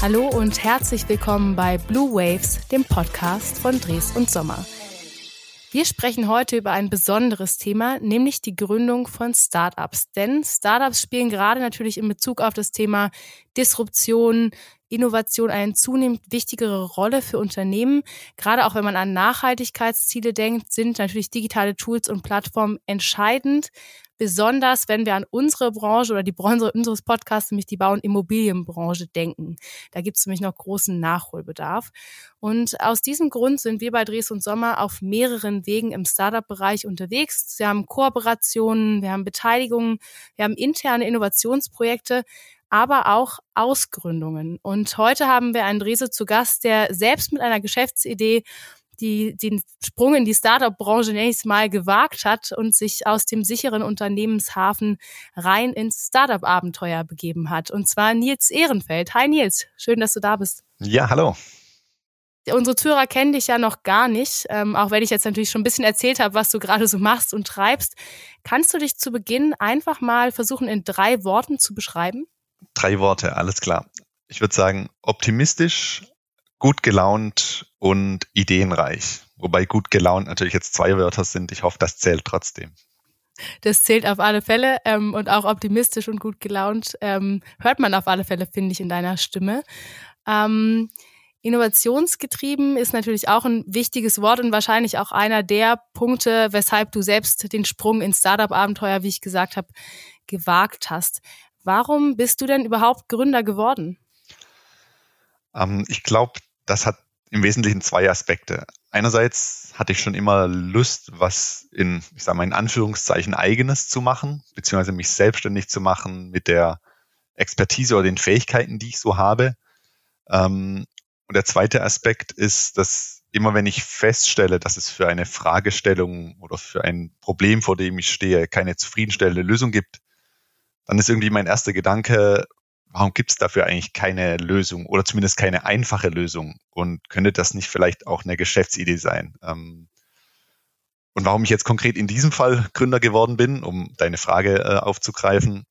Hallo und herzlich willkommen bei Blue Waves, dem Podcast von Dres und Sommer. Wir sprechen heute über ein besonderes Thema, nämlich die Gründung von Startups. Denn Startups spielen gerade natürlich in Bezug auf das Thema Disruption, Innovation eine zunehmend wichtigere Rolle für Unternehmen. Gerade auch wenn man an Nachhaltigkeitsziele denkt, sind natürlich digitale Tools und Plattformen entscheidend. Besonders wenn wir an unsere Branche oder die Branche unseres Podcasts, nämlich die Bau- und Immobilienbranche, denken. Da gibt es nämlich noch großen Nachholbedarf. Und aus diesem Grund sind wir bei Dres und Sommer auf mehreren Wegen im Startup-Bereich unterwegs. Wir haben Kooperationen, wir haben Beteiligungen, wir haben interne Innovationsprojekte, aber auch Ausgründungen. Und heute haben wir einen Drese zu Gast, der selbst mit einer Geschäftsidee die den Sprung in die Startup-Branche nächstes Mal gewagt hat und sich aus dem sicheren Unternehmenshafen rein ins Startup-Abenteuer begeben hat. Und zwar Nils Ehrenfeld. Hi Nils, schön, dass du da bist. Ja, hallo. Unsere Zuhörer kennen dich ja noch gar nicht, ähm, auch wenn ich jetzt natürlich schon ein bisschen erzählt habe, was du gerade so machst und treibst. Kannst du dich zu Beginn einfach mal versuchen, in drei Worten zu beschreiben? Drei Worte, alles klar. Ich würde sagen, optimistisch, gut gelaunt und ideenreich. Wobei gut gelaunt natürlich jetzt zwei Wörter sind. Ich hoffe, das zählt trotzdem. Das zählt auf alle Fälle ähm, und auch optimistisch und gut gelaunt ähm, hört man auf alle Fälle, finde ich, in deiner Stimme. Ähm, innovationsgetrieben ist natürlich auch ein wichtiges Wort und wahrscheinlich auch einer der Punkte, weshalb du selbst den Sprung ins Startup-Abenteuer, wie ich gesagt habe, gewagt hast. Warum bist du denn überhaupt Gründer geworden? Ähm, ich glaube, das hat im Wesentlichen zwei Aspekte. Einerseits hatte ich schon immer Lust, was in, ich sage mal in Anführungszeichen eigenes zu machen, beziehungsweise mich selbstständig zu machen mit der Expertise oder den Fähigkeiten, die ich so habe. Ähm, und der zweite Aspekt ist, dass immer wenn ich feststelle, dass es für eine Fragestellung oder für ein Problem, vor dem ich stehe, keine zufriedenstellende Lösung gibt, dann ist irgendwie mein erster Gedanke, warum gibt es dafür eigentlich keine Lösung oder zumindest keine einfache Lösung? Und könnte das nicht vielleicht auch eine Geschäftsidee sein? Ähm, und warum ich jetzt konkret in diesem Fall Gründer geworden bin, um deine Frage äh, aufzugreifen,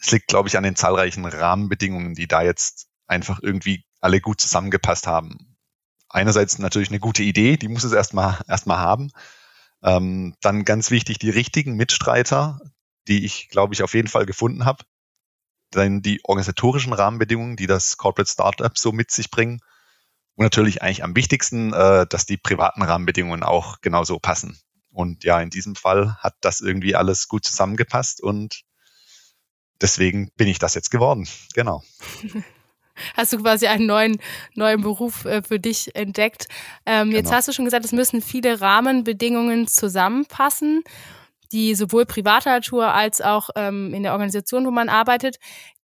es liegt, glaube ich, an den zahlreichen Rahmenbedingungen, die da jetzt einfach irgendwie alle gut zusammengepasst haben. Einerseits natürlich eine gute Idee, die muss es erstmal erstmal haben. Ähm, dann ganz wichtig die richtigen Mitstreiter, die ich, glaube ich, auf jeden Fall gefunden habe dann die organisatorischen Rahmenbedingungen, die das Corporate Startup so mit sich bringen. Und natürlich eigentlich am wichtigsten, äh, dass die privaten Rahmenbedingungen auch genauso passen. Und ja, in diesem Fall hat das irgendwie alles gut zusammengepasst und deswegen bin ich das jetzt geworden. Genau. Hast du quasi einen neuen, neuen Beruf äh, für dich entdeckt. Ähm, jetzt genau. hast du schon gesagt, es müssen viele Rahmenbedingungen zusammenpassen die sowohl privater Natur als auch ähm, in der Organisation, wo man arbeitet.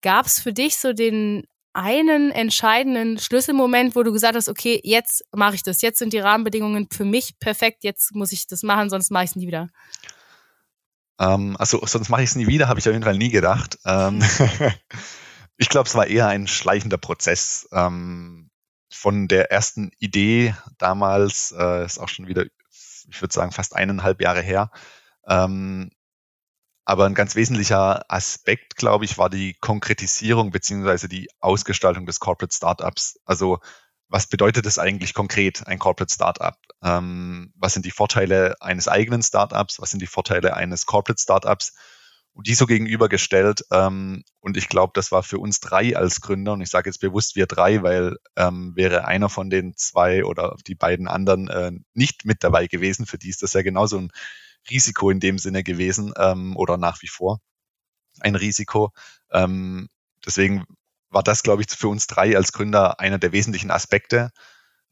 Gab es für dich so den einen entscheidenden Schlüsselmoment, wo du gesagt hast, okay, jetzt mache ich das, jetzt sind die Rahmenbedingungen für mich perfekt, jetzt muss ich das machen, sonst mache ich es nie wieder? Ähm, also sonst mache ich es nie wieder, habe ich auf jeden Fall nie gedacht. Ähm, ich glaube, es war eher ein schleichender Prozess. Ähm, von der ersten Idee damals, äh, ist auch schon wieder, ich würde sagen, fast eineinhalb Jahre her, ähm, aber ein ganz wesentlicher Aspekt, glaube ich, war die Konkretisierung beziehungsweise die Ausgestaltung des Corporate Startups. Also was bedeutet es eigentlich konkret, ein Corporate Startup? Ähm, was sind die Vorteile eines eigenen Startups? Was sind die Vorteile eines Corporate Startups? Und die so gegenübergestellt. Ähm, und ich glaube, das war für uns drei als Gründer, und ich sage jetzt bewusst wir drei, weil ähm, wäre einer von den zwei oder die beiden anderen äh, nicht mit dabei gewesen, für die ist das ja genauso ein Risiko in dem Sinne gewesen ähm, oder nach wie vor ein Risiko. Ähm, deswegen war das, glaube ich, für uns drei als Gründer einer der wesentlichen Aspekte,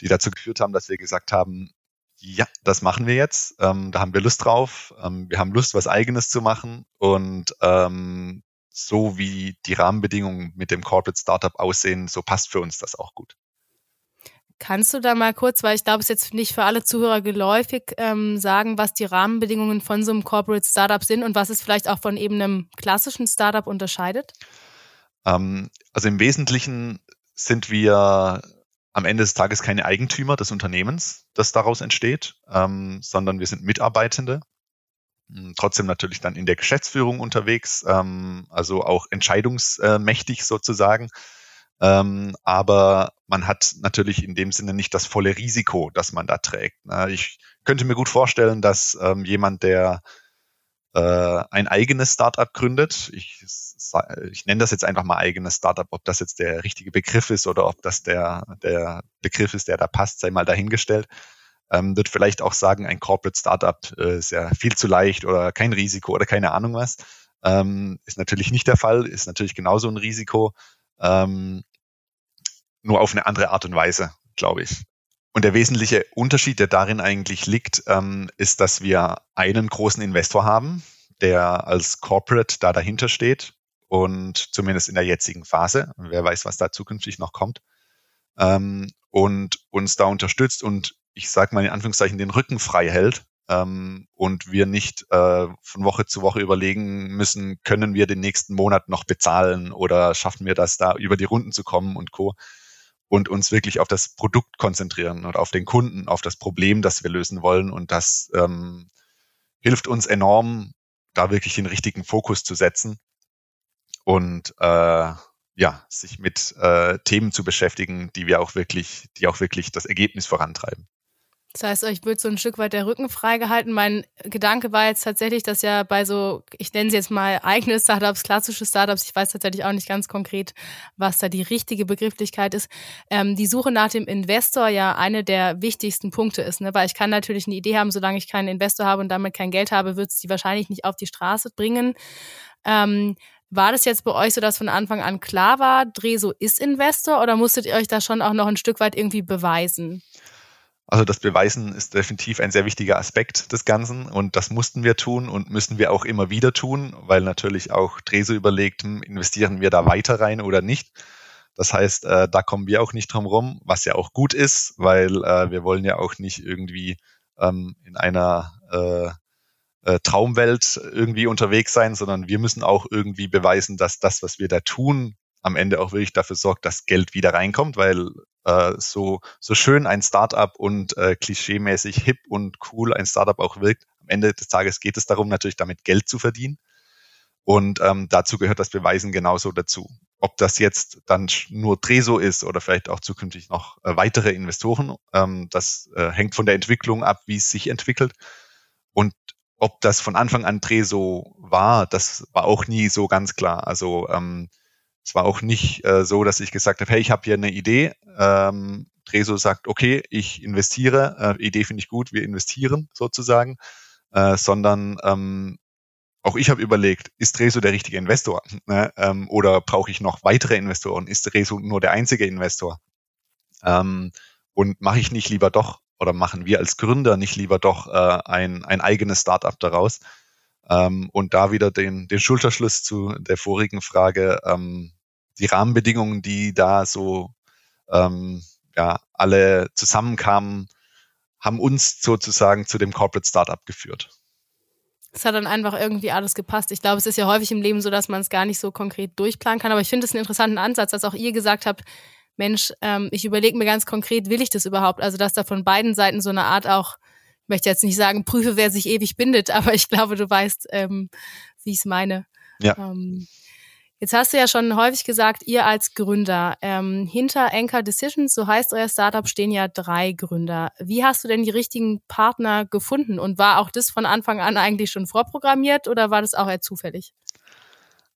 die dazu geführt haben, dass wir gesagt haben, ja, das machen wir jetzt. Ähm, da haben wir Lust drauf. Ähm, wir haben Lust, was Eigenes zu machen. Und ähm, so wie die Rahmenbedingungen mit dem Corporate Startup aussehen, so passt für uns das auch gut. Kannst du da mal kurz, weil ich glaube, es ist jetzt nicht für alle Zuhörer geläufig, ähm, sagen, was die Rahmenbedingungen von so einem Corporate Startup sind und was es vielleicht auch von eben einem klassischen Startup unterscheidet? Ähm, also im Wesentlichen sind wir am Ende des Tages keine Eigentümer des Unternehmens, das daraus entsteht, ähm, sondern wir sind Mitarbeitende. Hm, trotzdem natürlich dann in der Geschäftsführung unterwegs, ähm, also auch entscheidungsmächtig sozusagen. Ähm, aber man hat natürlich in dem Sinne nicht das volle Risiko, das man da trägt. Ich könnte mir gut vorstellen, dass ähm, jemand, der äh, ein eigenes Startup gründet, ich, ich nenne das jetzt einfach mal eigenes Startup, ob das jetzt der richtige Begriff ist oder ob das der, der Begriff ist, der da passt, sei mal dahingestellt, ähm, wird vielleicht auch sagen, ein Corporate Startup äh, ist ja viel zu leicht oder kein Risiko oder keine Ahnung was. Ähm, ist natürlich nicht der Fall, ist natürlich genauso ein Risiko, ähm, nur auf eine andere Art und Weise, glaube ich. Und der wesentliche Unterschied, der darin eigentlich liegt, ähm, ist, dass wir einen großen Investor haben, der als Corporate da dahinter steht und zumindest in der jetzigen Phase, wer weiß, was da zukünftig noch kommt, ähm, und uns da unterstützt und ich sage mal in Anführungszeichen den Rücken frei hält, ähm, und wir nicht äh, von Woche zu Woche überlegen müssen, können wir den nächsten Monat noch bezahlen oder schaffen wir das da über die Runden zu kommen und co. Und uns wirklich auf das Produkt konzentrieren und auf den Kunden, auf das Problem, das wir lösen wollen. Und das ähm, hilft uns enorm, da wirklich den richtigen Fokus zu setzen und äh, ja, sich mit äh, Themen zu beschäftigen, die wir auch wirklich, die auch wirklich das Ergebnis vorantreiben. Das heißt, euch wird so ein Stück weit der Rücken freigehalten. Mein Gedanke war jetzt tatsächlich, dass ja bei so, ich nenne sie jetzt mal eigene Startups, klassische Startups, ich weiß tatsächlich auch nicht ganz konkret, was da die richtige Begrifflichkeit ist, ähm, die Suche nach dem Investor ja eine der wichtigsten Punkte ist. Ne? Weil ich kann natürlich eine Idee haben, solange ich keinen Investor habe und damit kein Geld habe, wird es die wahrscheinlich nicht auf die Straße bringen. Ähm, war das jetzt bei euch so, dass von Anfang an klar war, Dreso ist Investor oder musstet ihr euch da schon auch noch ein Stück weit irgendwie beweisen? Also das Beweisen ist definitiv ein sehr wichtiger Aspekt des Ganzen und das mussten wir tun und müssen wir auch immer wieder tun, weil natürlich auch Dreso überlegt, hm, investieren wir da weiter rein oder nicht. Das heißt, äh, da kommen wir auch nicht drum rum, was ja auch gut ist, weil äh, wir wollen ja auch nicht irgendwie ähm, in einer äh, äh, Traumwelt irgendwie unterwegs sein, sondern wir müssen auch irgendwie beweisen, dass das, was wir da tun, am Ende auch wirklich dafür sorgt, dass Geld wieder reinkommt, weil äh, so, so schön ein Startup und äh, klischeemäßig hip und cool ein Startup auch wirkt, am Ende des Tages geht es darum, natürlich damit Geld zu verdienen. Und ähm, dazu gehört das Beweisen genauso dazu. Ob das jetzt dann nur Treso ist oder vielleicht auch zukünftig noch äh, weitere Investoren, ähm, das äh, hängt von der Entwicklung ab, wie es sich entwickelt. Und ob das von Anfang an Treso war, das war auch nie so ganz klar. Also ähm, es war auch nicht äh, so, dass ich gesagt habe, hey, ich habe hier eine Idee. Ähm, Treso sagt, okay, ich investiere, äh, Idee finde ich gut, wir investieren sozusagen, äh, sondern ähm, auch ich habe überlegt, ist Treso der richtige Investor? Ne? Ähm, oder brauche ich noch weitere Investoren? Ist Treso nur der einzige Investor? Ähm, und mache ich nicht lieber doch, oder machen wir als Gründer nicht lieber doch äh, ein, ein eigenes Startup daraus? Ähm, und da wieder den, den Schulterschluss zu der vorigen Frage, ähm, die Rahmenbedingungen, die da so ähm, ja, alle zusammenkamen, haben uns sozusagen zu dem Corporate Startup geführt. Es hat dann einfach irgendwie alles gepasst. Ich glaube, es ist ja häufig im Leben so, dass man es gar nicht so konkret durchplanen kann. Aber ich finde es einen interessanten Ansatz, dass auch ihr gesagt habt, Mensch, ähm, ich überlege mir ganz konkret, will ich das überhaupt? Also, dass da von beiden Seiten so eine Art auch, ich möchte jetzt nicht sagen, prüfe, wer sich ewig bindet, aber ich glaube, du weißt, ähm, wie ich es meine. Ja. Ähm, Jetzt hast du ja schon häufig gesagt, ihr als Gründer, ähm, hinter Anchor Decisions, so heißt euer Startup, stehen ja drei Gründer. Wie hast du denn die richtigen Partner gefunden? Und war auch das von Anfang an eigentlich schon vorprogrammiert oder war das auch eher zufällig?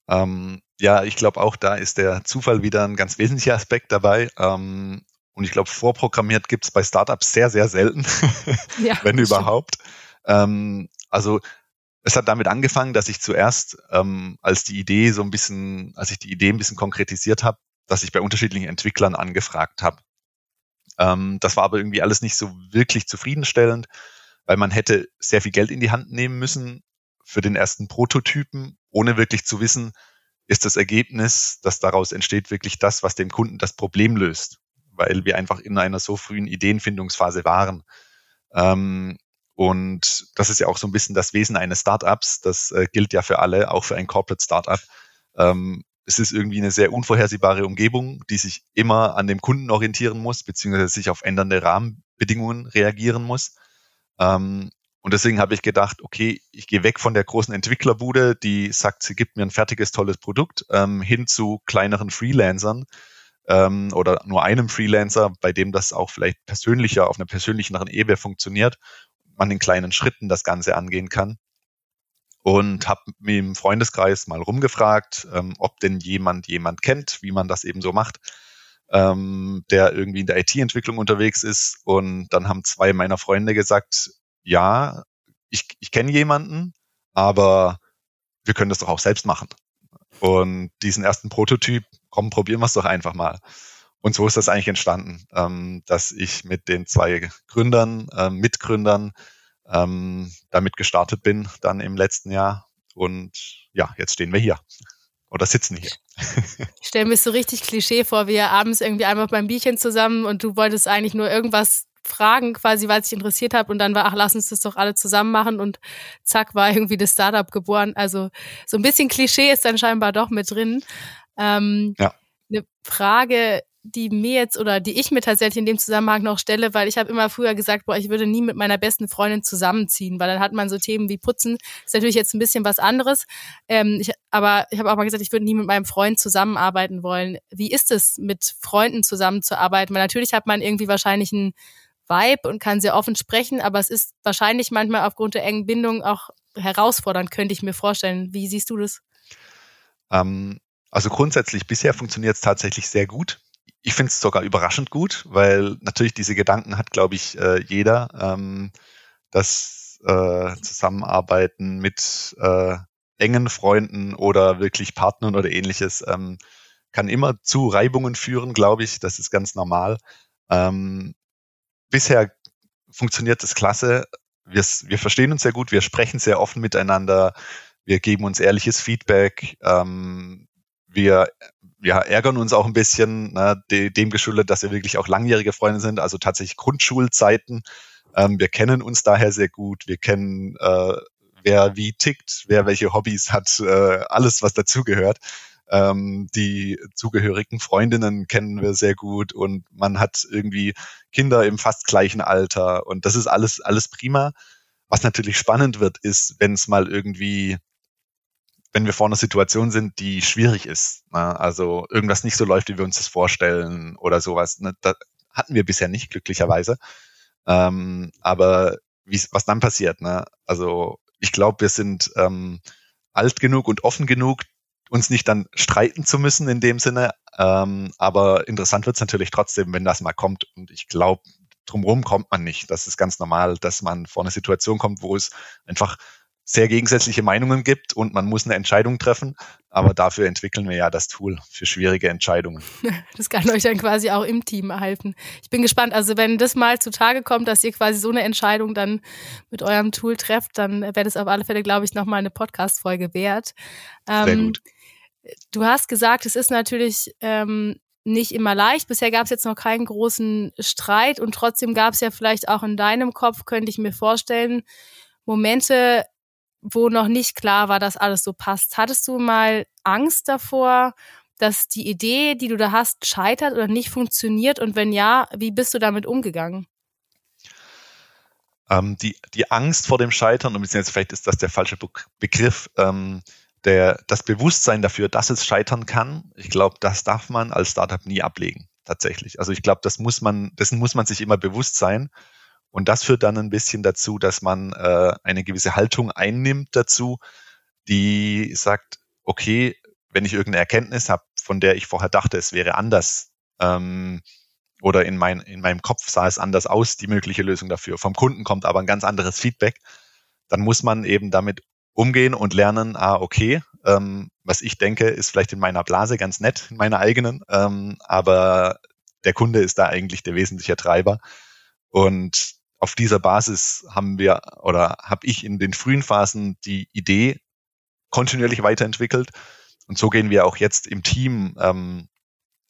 Ähm, ja, ich glaube auch da ist der Zufall wieder ein ganz wesentlicher Aspekt dabei. Ähm, und ich glaube, vorprogrammiert gibt es bei Startups sehr, sehr selten, ja, wenn überhaupt. Ähm, also es hat damit angefangen, dass ich zuerst, ähm, als die Idee so ein bisschen, als ich die Idee ein bisschen konkretisiert habe, dass ich bei unterschiedlichen Entwicklern angefragt habe. Ähm, das war aber irgendwie alles nicht so wirklich zufriedenstellend, weil man hätte sehr viel Geld in die Hand nehmen müssen für den ersten Prototypen, ohne wirklich zu wissen, ist das Ergebnis, das daraus entsteht, wirklich das, was dem Kunden das Problem löst, weil wir einfach in einer so frühen Ideenfindungsphase waren. Ähm, und das ist ja auch so ein bisschen das Wesen eines Startups. Das äh, gilt ja für alle, auch für ein Corporate Startup. Ähm, es ist irgendwie eine sehr unvorhersehbare Umgebung, die sich immer an dem Kunden orientieren muss, beziehungsweise sich auf ändernde Rahmenbedingungen reagieren muss. Ähm, und deswegen habe ich gedacht, okay, ich gehe weg von der großen Entwicklerbude, die sagt, sie gibt mir ein fertiges, tolles Produkt, ähm, hin zu kleineren Freelancern, ähm, oder nur einem Freelancer, bei dem das auch vielleicht persönlicher, auf einer persönlicheren Ebene funktioniert, man in kleinen Schritten das Ganze angehen kann. Und habe mir im Freundeskreis mal rumgefragt, ähm, ob denn jemand jemand kennt, wie man das eben so macht, ähm, der irgendwie in der IT-Entwicklung unterwegs ist. Und dann haben zwei meiner Freunde gesagt, ja, ich, ich kenne jemanden, aber wir können das doch auch selbst machen. Und diesen ersten Prototyp, komm, probieren wir es doch einfach mal. Und so ist das eigentlich entstanden, ähm, dass ich mit den zwei Gründern, äh, Mitgründern ähm, damit gestartet bin, dann im letzten Jahr. Und ja, jetzt stehen wir hier oder sitzen hier. Ich stelle mir so richtig Klischee vor, wie ihr abends irgendwie einmal beim Bierchen zusammen und du wolltest eigentlich nur irgendwas fragen, quasi, weil es dich interessiert hat und dann war, ach, lass uns das doch alle zusammen machen und zack, war irgendwie das Startup geboren. Also so ein bisschen Klischee ist dann scheinbar doch mit drin. Ähm, ja. Eine Frage, die mir jetzt oder die ich mir tatsächlich in dem Zusammenhang noch stelle, weil ich habe immer früher gesagt, boah, ich würde nie mit meiner besten Freundin zusammenziehen, weil dann hat man so Themen wie Putzen. ist natürlich jetzt ein bisschen was anderes. Ähm, ich, aber ich habe auch mal gesagt, ich würde nie mit meinem Freund zusammenarbeiten wollen. Wie ist es, mit Freunden zusammenzuarbeiten? Weil natürlich hat man irgendwie wahrscheinlich einen Vibe und kann sehr offen sprechen, aber es ist wahrscheinlich manchmal aufgrund der engen Bindung auch herausfordernd, könnte ich mir vorstellen. Wie siehst du das? Ähm, also grundsätzlich bisher funktioniert es tatsächlich sehr gut. Ich finde es sogar überraschend gut, weil natürlich diese Gedanken hat, glaube ich, äh, jeder. Ähm, das äh, Zusammenarbeiten mit äh, engen Freunden oder wirklich Partnern oder ähnliches ähm, kann immer zu Reibungen führen, glaube ich. Das ist ganz normal. Ähm, bisher funktioniert das klasse. Wir, wir verstehen uns sehr gut, wir sprechen sehr offen miteinander, wir geben uns ehrliches Feedback, ähm, wir ja, ärgern uns auch ein bisschen, ne, de, dem geschuldet, dass wir wirklich auch langjährige Freunde sind, also tatsächlich Grundschulzeiten. Ähm, wir kennen uns daher sehr gut, wir kennen, äh, wer wie tickt, wer welche Hobbys hat, äh, alles, was dazugehört. Ähm, die zugehörigen Freundinnen kennen wir sehr gut und man hat irgendwie Kinder im fast gleichen Alter und das ist alles, alles prima. Was natürlich spannend wird, ist, wenn es mal irgendwie, wenn wir vor einer Situation sind, die schwierig ist. Ne? Also irgendwas nicht so läuft, wie wir uns das vorstellen oder sowas. Ne? Das hatten wir bisher nicht, glücklicherweise. Ähm, aber was dann passiert, ne? Also ich glaube, wir sind ähm, alt genug und offen genug, uns nicht dann streiten zu müssen in dem Sinne. Ähm, aber interessant wird es natürlich trotzdem, wenn das mal kommt. Und ich glaube, drumherum kommt man nicht. Das ist ganz normal, dass man vor eine Situation kommt, wo es einfach sehr gegensätzliche Meinungen gibt und man muss eine Entscheidung treffen. Aber dafür entwickeln wir ja das Tool für schwierige Entscheidungen. Das kann euch dann quasi auch im Team erhalten. Ich bin gespannt. Also wenn das mal zutage kommt, dass ihr quasi so eine Entscheidung dann mit eurem Tool trefft, dann wäre das auf alle Fälle, glaube ich, nochmal eine Podcast-Folge wert. Ähm, sehr gut. Du hast gesagt, es ist natürlich ähm, nicht immer leicht. Bisher gab es jetzt noch keinen großen Streit und trotzdem gab es ja vielleicht auch in deinem Kopf, könnte ich mir vorstellen, Momente, wo noch nicht klar war, dass alles so passt. Hattest du mal Angst davor, dass die Idee, die du da hast, scheitert oder nicht funktioniert? Und wenn ja, wie bist du damit umgegangen? Ähm, die, die Angst vor dem Scheitern, und beziehungsweise vielleicht ist das der falsche Begriff, ähm, der, das Bewusstsein dafür, dass es scheitern kann, ich glaube, das darf man als Startup nie ablegen, tatsächlich. Also ich glaube, das muss man, dessen muss man sich immer bewusst sein. Und das führt dann ein bisschen dazu, dass man äh, eine gewisse Haltung einnimmt dazu, die sagt, okay, wenn ich irgendeine Erkenntnis habe, von der ich vorher dachte, es wäre anders, ähm, oder in, mein, in meinem Kopf sah es anders aus, die mögliche Lösung dafür. Vom Kunden kommt aber ein ganz anderes Feedback. Dann muss man eben damit umgehen und lernen, ah, okay, ähm, was ich denke, ist vielleicht in meiner Blase ganz nett, in meiner eigenen, ähm, aber der Kunde ist da eigentlich der wesentliche Treiber. Und auf dieser Basis haben wir oder habe ich in den frühen Phasen die Idee kontinuierlich weiterentwickelt. Und so gehen wir auch jetzt im Team ähm,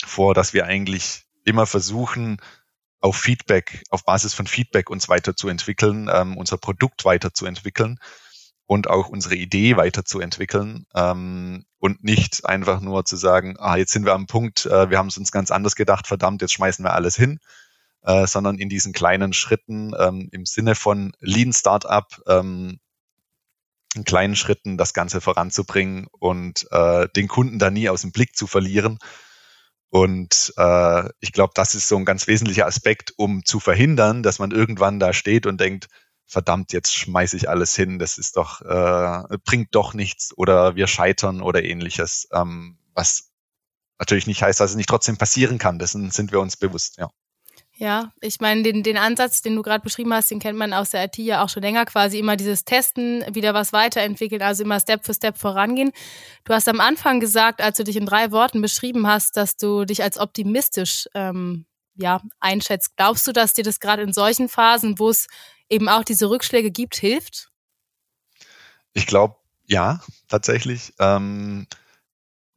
vor, dass wir eigentlich immer versuchen, auf Feedback, auf Basis von Feedback uns weiterzuentwickeln, ähm, unser Produkt weiterzuentwickeln und auch unsere Idee weiterzuentwickeln ähm, und nicht einfach nur zu sagen, ah, jetzt sind wir am Punkt, äh, wir haben es uns ganz anders gedacht, verdammt, jetzt schmeißen wir alles hin, äh, sondern in diesen kleinen Schritten ähm, im Sinne von Lean Startup ähm, in kleinen Schritten das Ganze voranzubringen und äh, den Kunden da nie aus dem Blick zu verlieren Und äh, ich glaube, das ist so ein ganz wesentlicher Aspekt, um zu verhindern, dass man irgendwann da steht und denkt, verdammt, jetzt schmeiße ich alles hin, das ist doch, äh, bringt doch nichts oder wir scheitern oder ähnliches, ähm, was natürlich nicht heißt, dass es nicht trotzdem passieren kann. Dessen sind wir uns bewusst, ja. Ja, ich meine, den, den Ansatz, den du gerade beschrieben hast, den kennt man aus der IT ja auch schon länger, quasi immer dieses Testen, wieder was weiterentwickeln, also immer Step für Step vorangehen. Du hast am Anfang gesagt, als du dich in drei Worten beschrieben hast, dass du dich als optimistisch ähm, ja, einschätzt. Glaubst du, dass dir das gerade in solchen Phasen, wo es eben auch diese Rückschläge gibt, hilft? Ich glaube, ja, tatsächlich. Ähm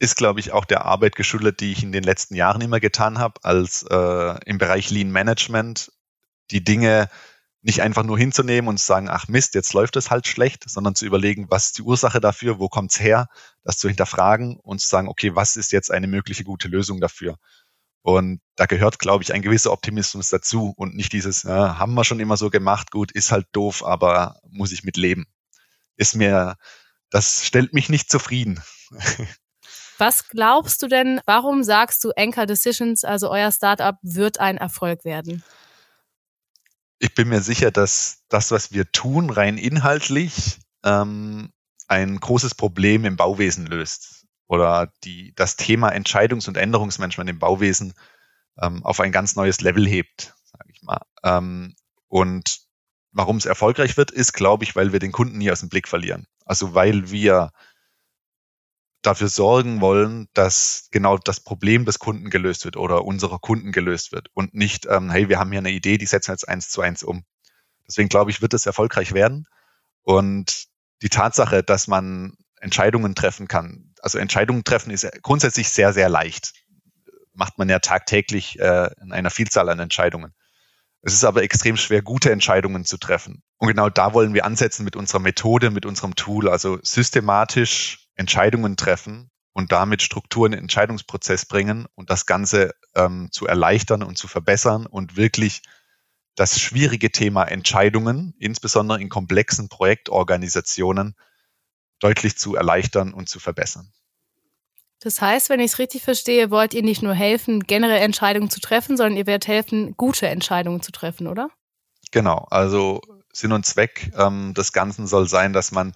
ist, glaube ich, auch der Arbeit geschuldet, die ich in den letzten Jahren immer getan habe, als äh, im Bereich Lean Management die Dinge nicht einfach nur hinzunehmen und zu sagen, ach Mist, jetzt läuft es halt schlecht, sondern zu überlegen, was ist die Ursache dafür, wo kommt's her, das zu hinterfragen und zu sagen, okay, was ist jetzt eine mögliche gute Lösung dafür? Und da gehört, glaube ich, ein gewisser Optimismus dazu und nicht dieses, ja, haben wir schon immer so gemacht, gut, ist halt doof, aber muss ich mit leben. Ist mir, das stellt mich nicht zufrieden. Was glaubst du denn, warum sagst du Anchor Decisions, also euer Startup, wird ein Erfolg werden? Ich bin mir sicher, dass das, was wir tun, rein inhaltlich ähm, ein großes Problem im Bauwesen löst oder die, das Thema Entscheidungs- und Änderungsmanagement im Bauwesen ähm, auf ein ganz neues Level hebt, sage ich mal. Ähm, und warum es erfolgreich wird, ist, glaube ich, weil wir den Kunden nie aus dem Blick verlieren. Also weil wir dafür sorgen wollen, dass genau das Problem des Kunden gelöst wird oder unserer Kunden gelöst wird und nicht, ähm, hey, wir haben hier eine Idee, die setzen wir jetzt eins zu eins um. Deswegen glaube ich, wird es erfolgreich werden. Und die Tatsache, dass man Entscheidungen treffen kann, also Entscheidungen treffen ist grundsätzlich sehr, sehr leicht. Macht man ja tagtäglich äh, in einer Vielzahl an Entscheidungen. Es ist aber extrem schwer, gute Entscheidungen zu treffen. Und genau da wollen wir ansetzen mit unserer Methode, mit unserem Tool, also systematisch Entscheidungen treffen und damit Strukturen in den Entscheidungsprozess bringen und das Ganze ähm, zu erleichtern und zu verbessern und wirklich das schwierige Thema Entscheidungen, insbesondere in komplexen Projektorganisationen, deutlich zu erleichtern und zu verbessern. Das heißt, wenn ich es richtig verstehe, wollt ihr nicht nur helfen, generell Entscheidungen zu treffen, sondern ihr werdet helfen, gute Entscheidungen zu treffen, oder? Genau. Also Sinn und Zweck ähm, des Ganzen soll sein, dass man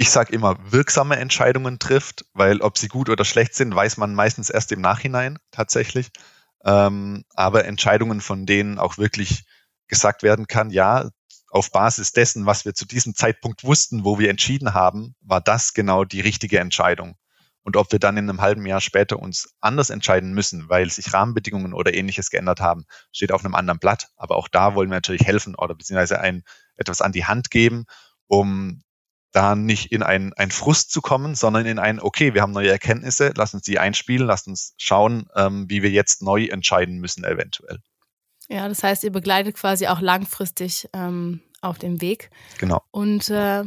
ich sage immer, wirksame Entscheidungen trifft, weil ob sie gut oder schlecht sind, weiß man meistens erst im Nachhinein tatsächlich. Ähm, aber Entscheidungen, von denen auch wirklich gesagt werden kann, ja, auf Basis dessen, was wir zu diesem Zeitpunkt wussten, wo wir entschieden haben, war das genau die richtige Entscheidung. Und ob wir dann in einem halben Jahr später uns anders entscheiden müssen, weil sich Rahmenbedingungen oder ähnliches geändert haben, steht auf einem anderen Blatt. Aber auch da wollen wir natürlich helfen oder beziehungsweise ein, etwas an die Hand geben, um da nicht in ein, ein Frust zu kommen, sondern in ein, okay, wir haben neue Erkenntnisse, lass uns die einspielen, lass uns schauen, ähm, wie wir jetzt neu entscheiden müssen eventuell. Ja, das heißt, ihr begleitet quasi auch langfristig ähm, auf dem Weg. Genau. Und äh,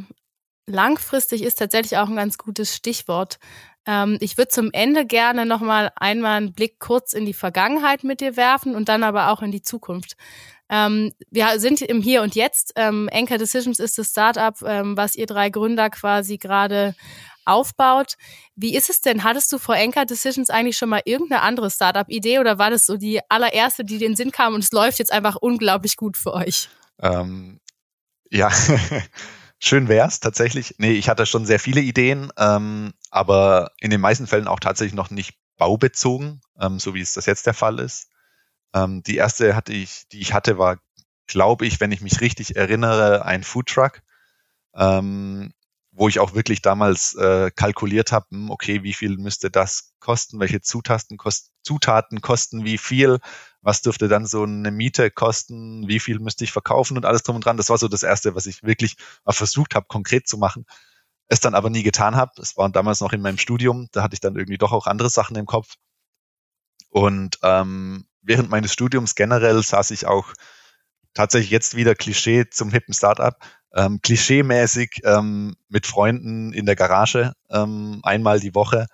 langfristig ist tatsächlich auch ein ganz gutes Stichwort. Ähm, ich würde zum Ende gerne nochmal einmal einen Blick kurz in die Vergangenheit mit dir werfen und dann aber auch in die Zukunft. Ähm, wir sind im Hier und Jetzt. Ähm, Anchor Decisions ist das Startup, ähm, was ihr drei Gründer quasi gerade aufbaut. Wie ist es denn? Hattest du vor Anchor Decisions eigentlich schon mal irgendeine andere Startup-Idee oder war das so die allererste, die den Sinn kam und es läuft jetzt einfach unglaublich gut für euch? Ähm, ja, schön wär's tatsächlich. Nee, ich hatte schon sehr viele Ideen, ähm, aber in den meisten Fällen auch tatsächlich noch nicht baubezogen, ähm, so wie es das jetzt der Fall ist. Ähm, die erste hatte ich, die ich hatte, war, glaube ich, wenn ich mich richtig erinnere, ein Foodtruck, ähm, wo ich auch wirklich damals äh, kalkuliert habe, hm, okay, wie viel müsste das kosten, welche Zutaten, kost, Zutaten kosten wie viel, was dürfte dann so eine Miete kosten, wie viel müsste ich verkaufen und alles drum und dran. Das war so das Erste, was ich wirklich mal versucht habe, konkret zu machen. Es dann aber nie getan habe. Es war damals noch in meinem Studium, da hatte ich dann irgendwie doch auch andere Sachen im Kopf. Und ähm, während meines Studiums generell saß ich auch tatsächlich jetzt wieder Klischee zum hippen Startup, ähm, klischeemäßig ähm, mit Freunden in der Garage ähm, einmal die Woche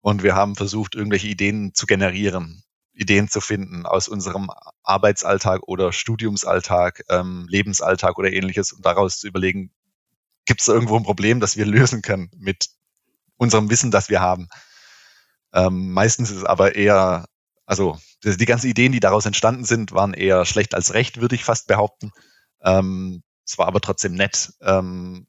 und wir haben versucht, irgendwelche Ideen zu generieren, Ideen zu finden aus unserem Arbeitsalltag oder Studiumsalltag, ähm, Lebensalltag oder ähnliches und daraus zu überlegen, gibt es irgendwo ein Problem, das wir lösen können mit unserem Wissen, das wir haben. Ähm, meistens ist es aber eher, also die ganzen Ideen, die daraus entstanden sind, waren eher schlecht als recht, würde ich fast behaupten. Ähm, es war aber trotzdem nett, ähm,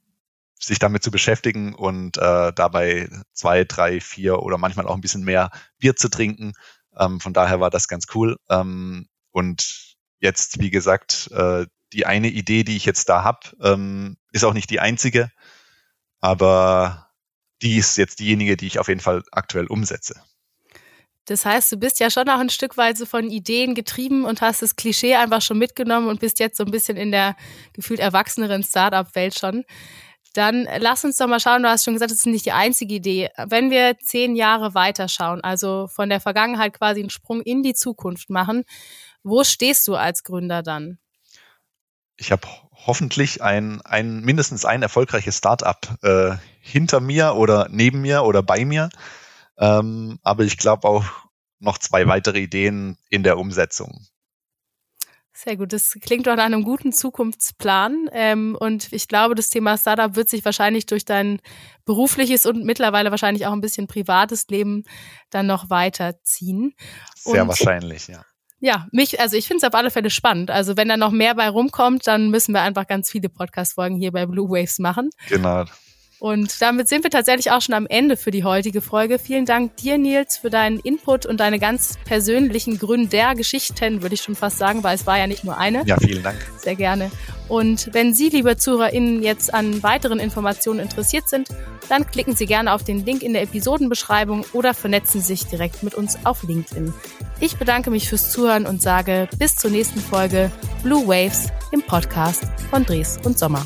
sich damit zu beschäftigen und äh, dabei zwei, drei, vier oder manchmal auch ein bisschen mehr Bier zu trinken. Ähm, von daher war das ganz cool. Ähm, und jetzt, wie gesagt, äh, die eine Idee, die ich jetzt da habe, ähm, ist auch nicht die einzige, aber die ist jetzt diejenige, die ich auf jeden Fall aktuell umsetze. Das heißt, du bist ja schon auch ein Stück weit so von Ideen getrieben und hast das Klischee einfach schon mitgenommen und bist jetzt so ein bisschen in der gefühlt erwachseneren Startup-Welt schon. Dann lass uns doch mal schauen, du hast schon gesagt, das ist nicht die einzige Idee. Wenn wir zehn Jahre weiterschauen, also von der Vergangenheit quasi einen Sprung in die Zukunft machen, wo stehst du als Gründer dann? Ich habe hoffentlich ein, ein mindestens ein erfolgreiches Startup äh, hinter mir oder neben mir oder bei mir. Ähm, aber ich glaube auch noch zwei weitere Ideen in der Umsetzung. Sehr gut, das klingt doch nach einem guten Zukunftsplan. Ähm, und ich glaube, das Thema Startup wird sich wahrscheinlich durch dein berufliches und mittlerweile wahrscheinlich auch ein bisschen privates Leben dann noch weiterziehen. Sehr und, wahrscheinlich, ja. Ja, mich, also ich finde es auf alle Fälle spannend. Also wenn da noch mehr bei rumkommt, dann müssen wir einfach ganz viele Podcast-Folgen hier bei Blue Waves machen. Genau. Und damit sind wir tatsächlich auch schon am Ende für die heutige Folge. Vielen Dank dir, Nils, für deinen Input und deine ganz persönlichen Gründer Geschichten, würde ich schon fast sagen, weil es war ja nicht nur eine. Ja, vielen Dank. Sehr gerne. Und wenn Sie, liebe ZuhörerInnen, jetzt an weiteren Informationen interessiert sind, dann klicken Sie gerne auf den Link in der Episodenbeschreibung oder vernetzen sich direkt mit uns auf LinkedIn. Ich bedanke mich fürs Zuhören und sage bis zur nächsten Folge Blue Waves im Podcast von Dres und Sommer.